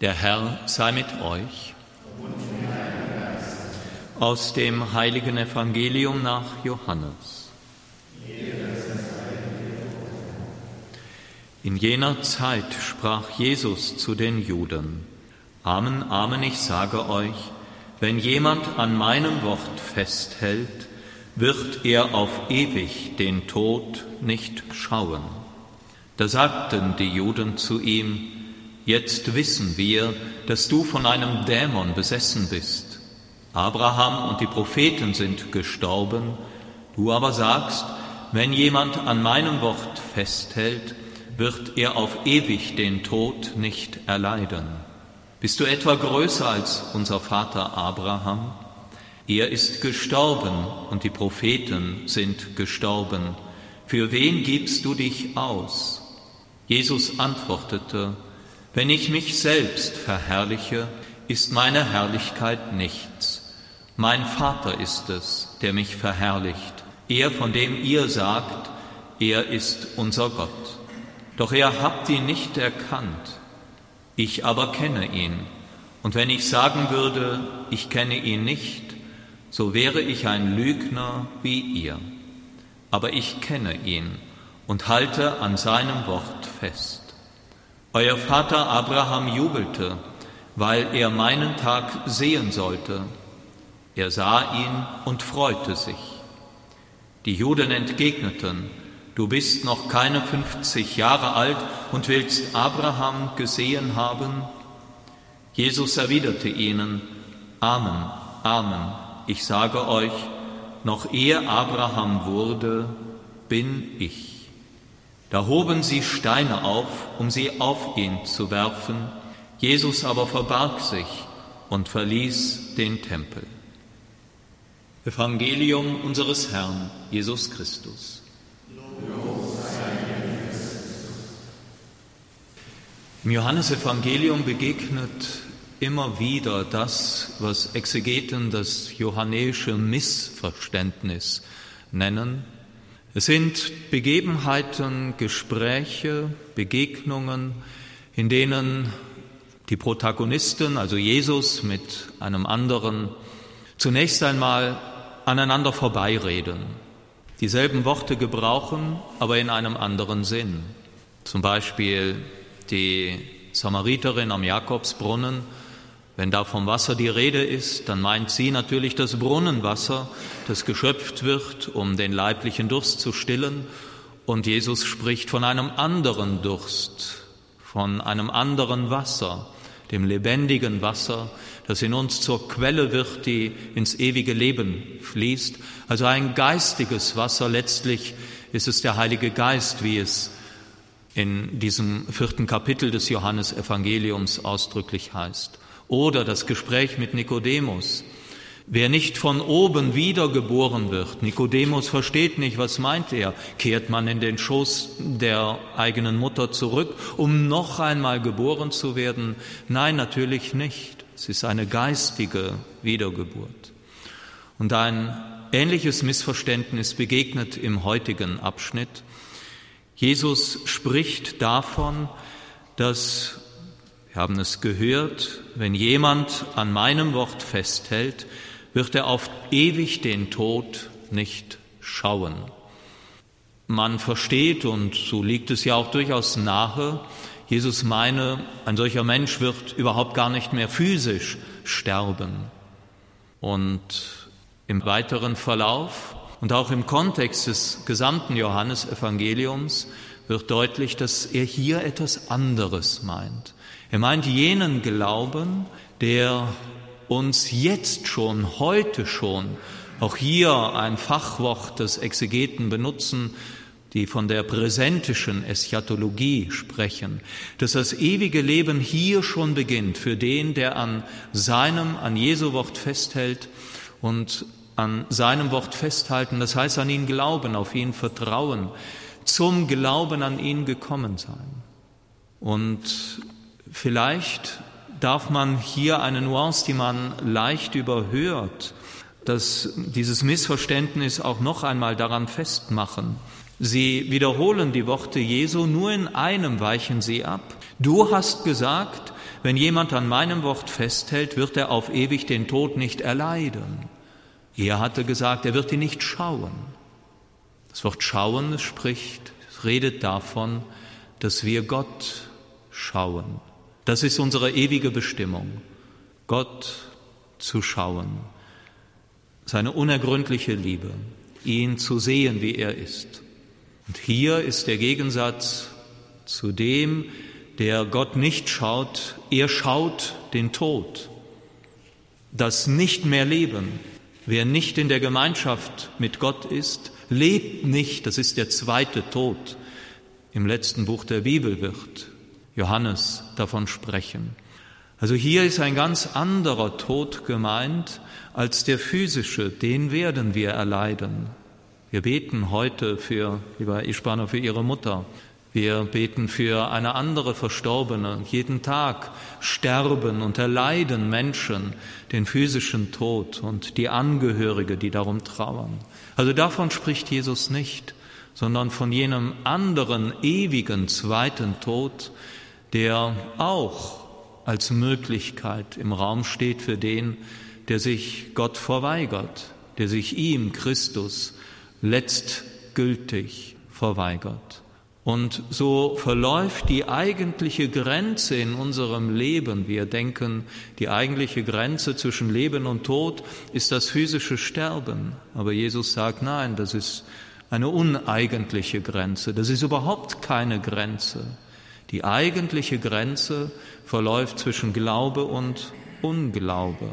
Der Herr sei mit euch. Aus dem heiligen Evangelium nach Johannes. In jener Zeit sprach Jesus zu den Juden, Amen, Amen, ich sage euch, wenn jemand an meinem Wort festhält, wird er auf ewig den Tod nicht schauen. Da sagten die Juden zu ihm, Jetzt wissen wir, dass du von einem Dämon besessen bist. Abraham und die Propheten sind gestorben, du aber sagst, wenn jemand an meinem Wort festhält, wird er auf ewig den Tod nicht erleiden. Bist du etwa größer als unser Vater Abraham? Er ist gestorben und die Propheten sind gestorben. Für wen gibst du dich aus? Jesus antwortete, wenn ich mich selbst verherrliche, ist meine Herrlichkeit nichts. Mein Vater ist es, der mich verherrlicht, er, von dem ihr sagt, er ist unser Gott. Doch ihr habt ihn nicht erkannt, ich aber kenne ihn. Und wenn ich sagen würde, ich kenne ihn nicht, so wäre ich ein Lügner wie ihr. Aber ich kenne ihn und halte an seinem Wort fest. Euer Vater Abraham jubelte, weil er meinen Tag sehen sollte. Er sah ihn und freute sich. Die Juden entgegneten, du bist noch keine 50 Jahre alt und willst Abraham gesehen haben? Jesus erwiderte ihnen, Amen, Amen, ich sage euch, noch ehe Abraham wurde, bin ich. Da hoben sie Steine auf, um sie auf ihn zu werfen. Jesus aber verbarg sich und verließ den Tempel. Evangelium unseres Herrn Jesus Christus. Im Johannesevangelium begegnet immer wieder das, was Exegeten das johannäische Missverständnis nennen, es sind Begebenheiten, Gespräche, Begegnungen, in denen die Protagonisten, also Jesus mit einem anderen, zunächst einmal aneinander vorbeireden, dieselben Worte gebrauchen, aber in einem anderen Sinn. Zum Beispiel die Samariterin am Jakobsbrunnen wenn da vom Wasser die Rede ist, dann meint sie natürlich das Brunnenwasser, das geschöpft wird, um den leiblichen Durst zu stillen. Und Jesus spricht von einem anderen Durst, von einem anderen Wasser, dem lebendigen Wasser, das in uns zur Quelle wird, die ins ewige Leben fließt. Also ein geistiges Wasser. Letztlich ist es der Heilige Geist, wie es in diesem vierten Kapitel des Johannesevangeliums ausdrücklich heißt. Oder das Gespräch mit Nikodemus. Wer nicht von oben wiedergeboren wird, Nikodemus versteht nicht, was meint er? Kehrt man in den Schoß der eigenen Mutter zurück, um noch einmal geboren zu werden? Nein, natürlich nicht. Es ist eine geistige Wiedergeburt. Und ein ähnliches Missverständnis begegnet im heutigen Abschnitt. Jesus spricht davon, dass haben es gehört, wenn jemand an meinem Wort festhält, wird er auf ewig den Tod nicht schauen. Man versteht, und so liegt es ja auch durchaus nahe, Jesus meine, ein solcher Mensch wird überhaupt gar nicht mehr physisch sterben. Und im weiteren Verlauf und auch im Kontext des gesamten Johannesevangeliums wird deutlich, dass er hier etwas anderes meint. Er meint jenen Glauben, der uns jetzt schon, heute schon, auch hier ein Fachwort des Exegeten benutzen, die von der präsentischen Eschatologie sprechen, dass das ewige Leben hier schon beginnt für den, der an seinem, an Jesu Wort festhält und an seinem Wort festhalten, das heißt an ihn glauben, auf ihn vertrauen, zum Glauben an ihn gekommen sein. Und Vielleicht darf man hier eine Nuance, die man leicht überhört, dass dieses Missverständnis auch noch einmal daran festmachen. Sie wiederholen die Worte Jesu, nur in einem weichen sie ab, Du hast gesagt, wenn jemand an meinem Wort festhält, wird er auf ewig den Tod nicht erleiden. Er hatte gesagt, er wird ihn nicht schauen. Das Wort schauen spricht, redet davon, dass wir Gott schauen. Das ist unsere ewige Bestimmung, Gott zu schauen, seine unergründliche Liebe, ihn zu sehen, wie er ist. Und hier ist der Gegensatz zu dem, der Gott nicht schaut, er schaut den Tod, das nicht mehr Leben. Wer nicht in der Gemeinschaft mit Gott ist, lebt nicht, das ist der zweite Tod. Im letzten Buch der Bibel wird Johannes davon sprechen. Also hier ist ein ganz anderer Tod gemeint als der physische, den werden wir erleiden. Wir beten heute für, lieber Ispano, für Ihre Mutter. Wir beten für eine andere Verstorbene. Jeden Tag sterben und erleiden Menschen den physischen Tod und die Angehörige, die darum trauern. Also davon spricht Jesus nicht, sondern von jenem anderen ewigen zweiten Tod, der auch als Möglichkeit im Raum steht für den, der sich Gott verweigert, der sich ihm, Christus, letztgültig verweigert. Und so verläuft die eigentliche Grenze in unserem Leben. Wir denken, die eigentliche Grenze zwischen Leben und Tod ist das physische Sterben. Aber Jesus sagt, nein, das ist eine uneigentliche Grenze. Das ist überhaupt keine Grenze. Die eigentliche Grenze verläuft zwischen Glaube und Unglaube.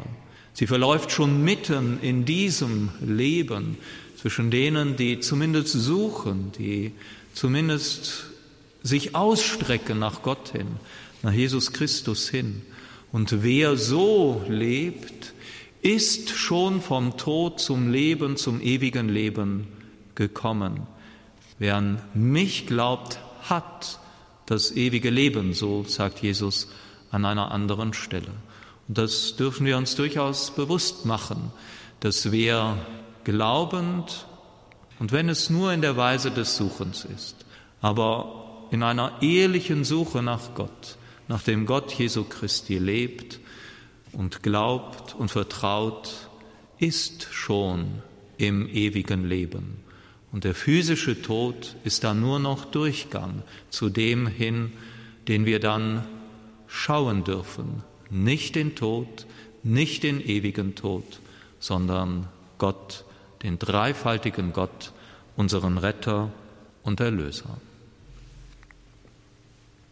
Sie verläuft schon mitten in diesem Leben zwischen denen, die zumindest suchen, die zumindest sich ausstrecken nach Gott hin, nach Jesus Christus hin. Und wer so lebt, ist schon vom Tod zum Leben, zum ewigen Leben gekommen. Wer an mich glaubt, hat das ewige Leben, so sagt Jesus an einer anderen Stelle. Und das dürfen wir uns durchaus bewusst machen, dass wer glaubend und wenn es nur in der Weise des Suchens ist, aber in einer ehrlichen Suche nach Gott, nach dem Gott Jesu Christi lebt und glaubt und vertraut, ist schon im ewigen Leben. Und der physische Tod ist dann nur noch Durchgang zu dem hin, den wir dann schauen dürfen. Nicht den Tod, nicht den ewigen Tod, sondern Gott den dreifaltigen Gott, unseren Retter und Erlöser.